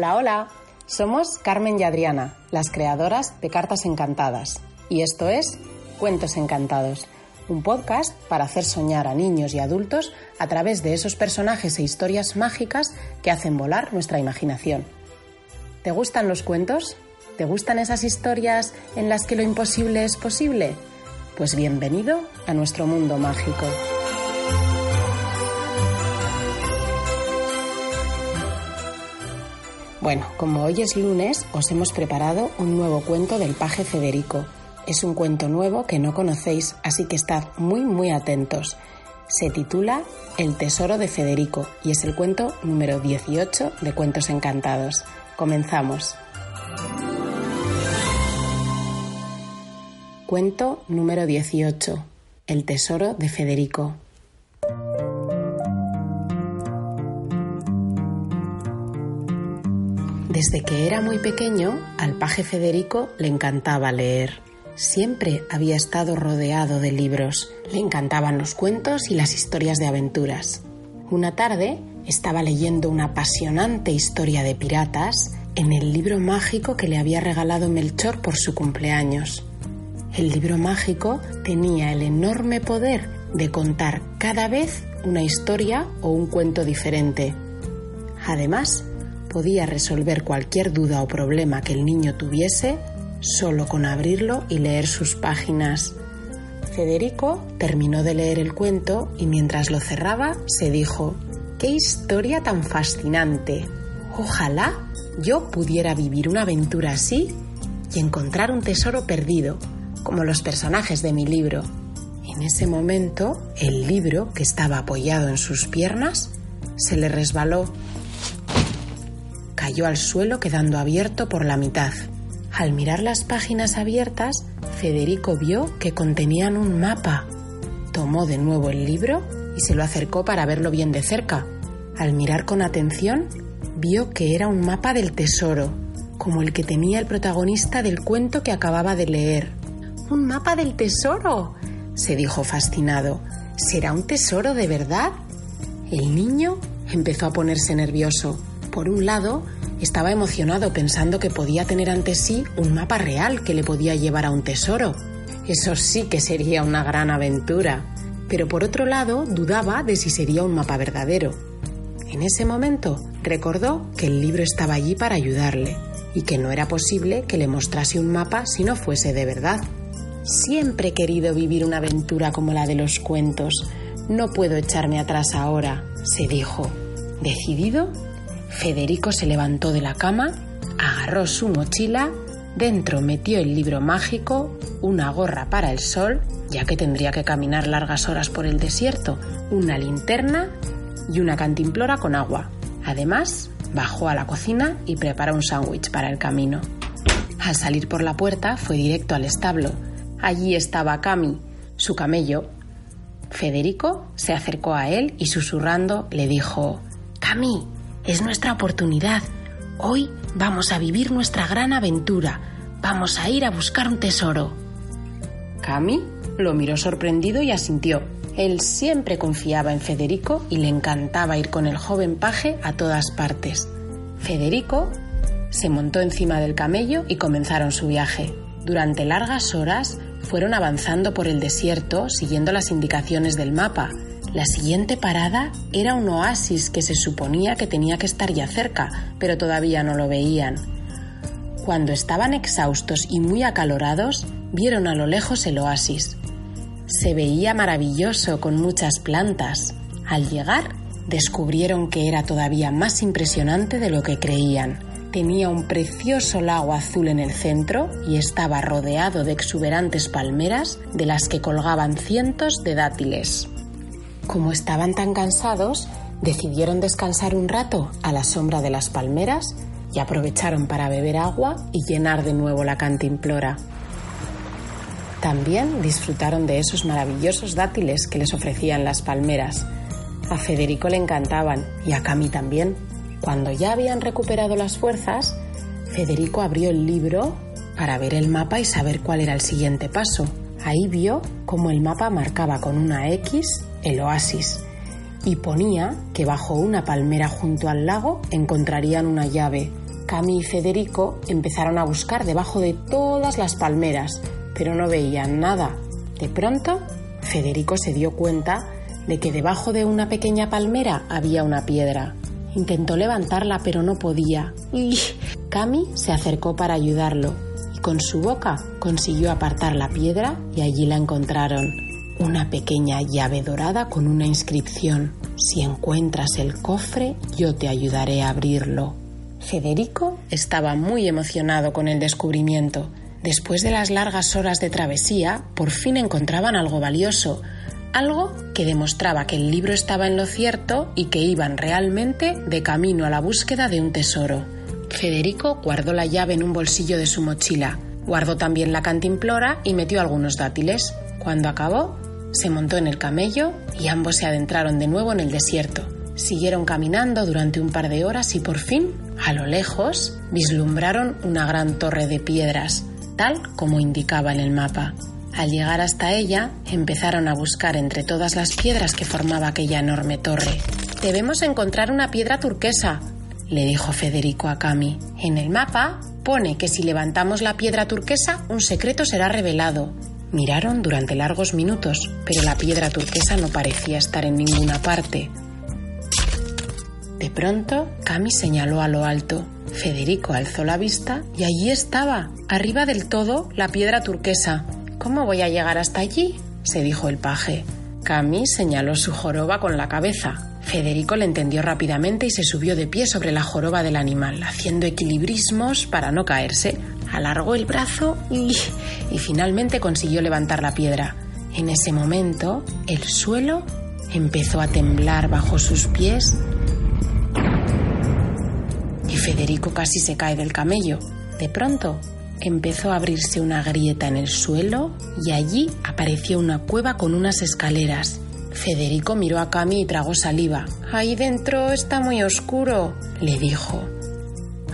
Hola, hola. Somos Carmen y Adriana, las creadoras de Cartas Encantadas. Y esto es Cuentos Encantados, un podcast para hacer soñar a niños y adultos a través de esos personajes e historias mágicas que hacen volar nuestra imaginación. ¿Te gustan los cuentos? ¿Te gustan esas historias en las que lo imposible es posible? Pues bienvenido a nuestro mundo mágico. Bueno, como hoy es lunes, os hemos preparado un nuevo cuento del paje Federico. Es un cuento nuevo que no conocéis, así que estad muy muy atentos. Se titula El tesoro de Federico y es el cuento número 18 de Cuentos Encantados. Comenzamos. Cuento número 18. El tesoro de Federico. Desde que era muy pequeño, al paje Federico le encantaba leer. Siempre había estado rodeado de libros. Le encantaban los cuentos y las historias de aventuras. Una tarde estaba leyendo una apasionante historia de piratas en el libro mágico que le había regalado Melchor por su cumpleaños. El libro mágico tenía el enorme poder de contar cada vez una historia o un cuento diferente. Además, podía resolver cualquier duda o problema que el niño tuviese solo con abrirlo y leer sus páginas. Federico terminó de leer el cuento y mientras lo cerraba se dijo, ¡qué historia tan fascinante! Ojalá yo pudiera vivir una aventura así y encontrar un tesoro perdido, como los personajes de mi libro. En ese momento, el libro, que estaba apoyado en sus piernas, se le resbaló cayó al suelo quedando abierto por la mitad. Al mirar las páginas abiertas, Federico vio que contenían un mapa. Tomó de nuevo el libro y se lo acercó para verlo bien de cerca. Al mirar con atención, vio que era un mapa del tesoro, como el que tenía el protagonista del cuento que acababa de leer. ¡Un mapa del tesoro! se dijo fascinado. ¿Será un tesoro de verdad? El niño empezó a ponerse nervioso. Por un lado, estaba emocionado pensando que podía tener ante sí un mapa real que le podía llevar a un tesoro. Eso sí que sería una gran aventura. Pero por otro lado, dudaba de si sería un mapa verdadero. En ese momento, recordó que el libro estaba allí para ayudarle y que no era posible que le mostrase un mapa si no fuese de verdad. Siempre he querido vivir una aventura como la de los cuentos. No puedo echarme atrás ahora, se dijo. Decidido, Federico se levantó de la cama, agarró su mochila, dentro metió el libro mágico, una gorra para el sol, ya que tendría que caminar largas horas por el desierto, una linterna y una cantimplora con agua. Además, bajó a la cocina y preparó un sándwich para el camino. Al salir por la puerta fue directo al establo. Allí estaba Cami, su camello. Federico se acercó a él y susurrando le dijo Cami, es nuestra oportunidad. Hoy vamos a vivir nuestra gran aventura. Vamos a ir a buscar un tesoro. Cami lo miró sorprendido y asintió. Él siempre confiaba en Federico y le encantaba ir con el joven paje a todas partes. Federico se montó encima del camello y comenzaron su viaje. Durante largas horas fueron avanzando por el desierto siguiendo las indicaciones del mapa, la siguiente parada era un oasis que se suponía que tenía que estar ya cerca, pero todavía no lo veían. Cuando estaban exhaustos y muy acalorados, vieron a lo lejos el oasis. Se veía maravilloso con muchas plantas. Al llegar, descubrieron que era todavía más impresionante de lo que creían. Tenía un precioso lago azul en el centro y estaba rodeado de exuberantes palmeras de las que colgaban cientos de dátiles. Como estaban tan cansados, decidieron descansar un rato a la sombra de las palmeras y aprovecharon para beber agua y llenar de nuevo la cantimplora. También disfrutaron de esos maravillosos dátiles que les ofrecían las palmeras. A Federico le encantaban y a Cami también. Cuando ya habían recuperado las fuerzas, Federico abrió el libro para ver el mapa y saber cuál era el siguiente paso. Ahí vio cómo el mapa marcaba con una X el oasis, y ponía que bajo una palmera junto al lago encontrarían una llave. Cami y Federico empezaron a buscar debajo de todas las palmeras, pero no veían nada. De pronto, Federico se dio cuenta de que debajo de una pequeña palmera había una piedra. Intentó levantarla, pero no podía. Cami se acercó para ayudarlo y con su boca consiguió apartar la piedra y allí la encontraron. Una pequeña llave dorada con una inscripción. Si encuentras el cofre, yo te ayudaré a abrirlo. Federico estaba muy emocionado con el descubrimiento. Después de las largas horas de travesía, por fin encontraban algo valioso, algo que demostraba que el libro estaba en lo cierto y que iban realmente de camino a la búsqueda de un tesoro. Federico guardó la llave en un bolsillo de su mochila, guardó también la cantimplora y metió algunos dátiles. Cuando acabó, se montó en el camello y ambos se adentraron de nuevo en el desierto. Siguieron caminando durante un par de horas y por fin, a lo lejos, vislumbraron una gran torre de piedras, tal como indicaba en el mapa. Al llegar hasta ella, empezaron a buscar entre todas las piedras que formaba aquella enorme torre. Debemos encontrar una piedra turquesa, le dijo Federico a Cami. En el mapa pone que si levantamos la piedra turquesa, un secreto será revelado. Miraron durante largos minutos, pero la piedra turquesa no parecía estar en ninguna parte. De pronto, Cami señaló a lo alto. Federico alzó la vista y allí estaba, arriba del todo, la piedra turquesa. ¿Cómo voy a llegar hasta allí? se dijo el paje. Cami señaló su joroba con la cabeza. Federico le entendió rápidamente y se subió de pie sobre la joroba del animal, haciendo equilibrismos para no caerse. Alargó el brazo y, finalmente consiguió levantar la piedra. En ese momento, el suelo empezó a temblar bajo sus pies y Federico casi se cae del camello. De pronto empezó a abrirse una grieta en el suelo y allí apareció una cueva con unas escaleras. Federico miró a Cami y tragó saliva. Ahí dentro está muy oscuro, le dijo.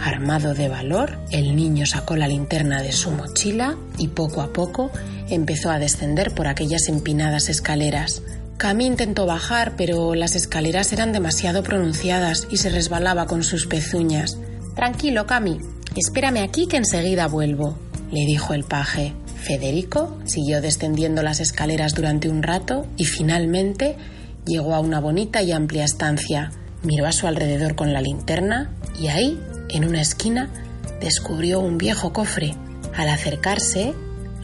Armado de valor, el niño sacó la linterna de su mochila y poco a poco empezó a descender por aquellas empinadas escaleras. Cami intentó bajar, pero las escaleras eran demasiado pronunciadas y se resbalaba con sus pezuñas. Tranquilo, Cami, espérame aquí que enseguida vuelvo, le dijo el paje. Federico siguió descendiendo las escaleras durante un rato y finalmente llegó a una bonita y amplia estancia. Miró a su alrededor con la linterna y ahí, en una esquina, descubrió un viejo cofre. Al acercarse,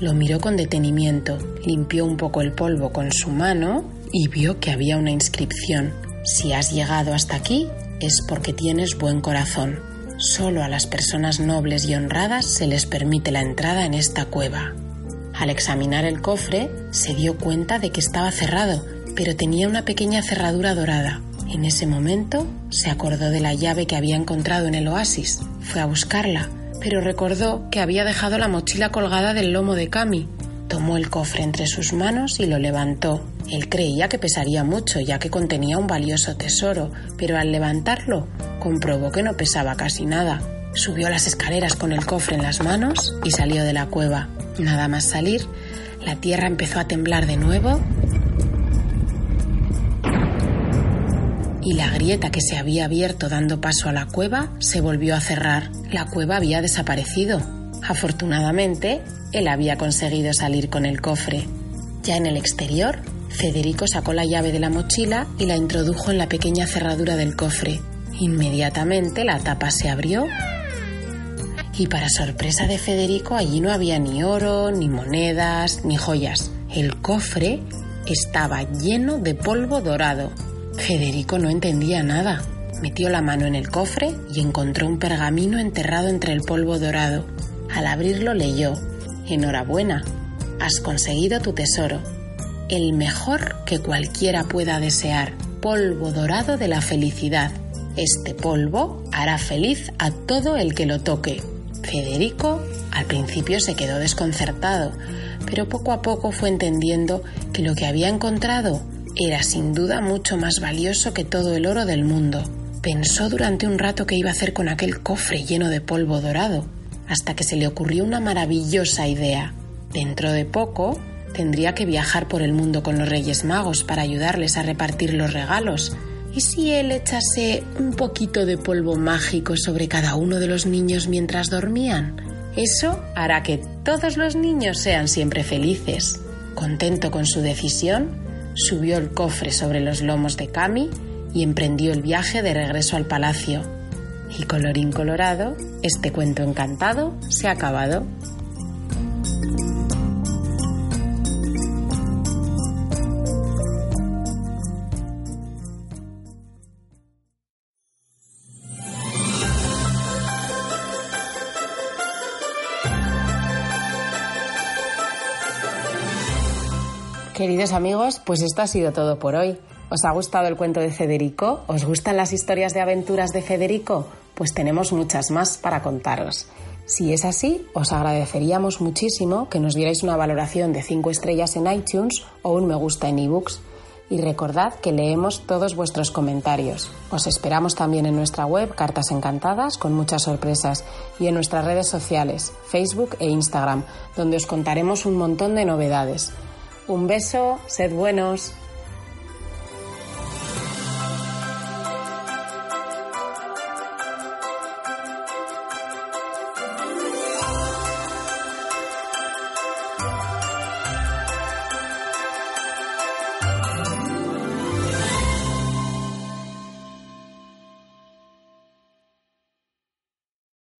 lo miró con detenimiento, limpió un poco el polvo con su mano y vio que había una inscripción. Si has llegado hasta aquí es porque tienes buen corazón. Solo a las personas nobles y honradas se les permite la entrada en esta cueva. Al examinar el cofre se dio cuenta de que estaba cerrado, pero tenía una pequeña cerradura dorada. En ese momento se acordó de la llave que había encontrado en el oasis. Fue a buscarla, pero recordó que había dejado la mochila colgada del lomo de Cami. Tomó el cofre entre sus manos y lo levantó. Él creía que pesaría mucho ya que contenía un valioso tesoro, pero al levantarlo comprobó que no pesaba casi nada. Subió las escaleras con el cofre en las manos y salió de la cueva. Nada más salir, la tierra empezó a temblar de nuevo y la grieta que se había abierto dando paso a la cueva se volvió a cerrar. La cueva había desaparecido. Afortunadamente, él había conseguido salir con el cofre. Ya en el exterior, Federico sacó la llave de la mochila y la introdujo en la pequeña cerradura del cofre. Inmediatamente la tapa se abrió y para sorpresa de Federico allí no había ni oro, ni monedas, ni joyas. El cofre estaba lleno de polvo dorado. Federico no entendía nada. Metió la mano en el cofre y encontró un pergamino enterrado entre el polvo dorado. Al abrirlo leyó, Enhorabuena, has conseguido tu tesoro el mejor que cualquiera pueda desear, polvo dorado de la felicidad. Este polvo hará feliz a todo el que lo toque. Federico al principio se quedó desconcertado, pero poco a poco fue entendiendo que lo que había encontrado era sin duda mucho más valioso que todo el oro del mundo. Pensó durante un rato qué iba a hacer con aquel cofre lleno de polvo dorado, hasta que se le ocurrió una maravillosa idea. Dentro de poco tendría que viajar por el mundo con los Reyes Magos para ayudarles a repartir los regalos ¿Y si él echase un poquito de polvo mágico sobre cada uno de los niños mientras dormían? Eso hará que todos los niños sean siempre felices. Contento con su decisión, subió el cofre sobre los lomos de Cami y emprendió el viaje de regreso al palacio. Y colorín colorado, este cuento encantado se ha acabado. Queridos amigos, pues esto ha sido todo por hoy. ¿Os ha gustado el cuento de Federico? ¿Os gustan las historias de aventuras de Federico? Pues tenemos muchas más para contaros. Si es así, os agradeceríamos muchísimo que nos dierais una valoración de 5 estrellas en iTunes o un me gusta en ebooks. Y recordad que leemos todos vuestros comentarios. Os esperamos también en nuestra web Cartas Encantadas con muchas sorpresas y en nuestras redes sociales, Facebook e Instagram, donde os contaremos un montón de novedades. Un beso, sed buenos.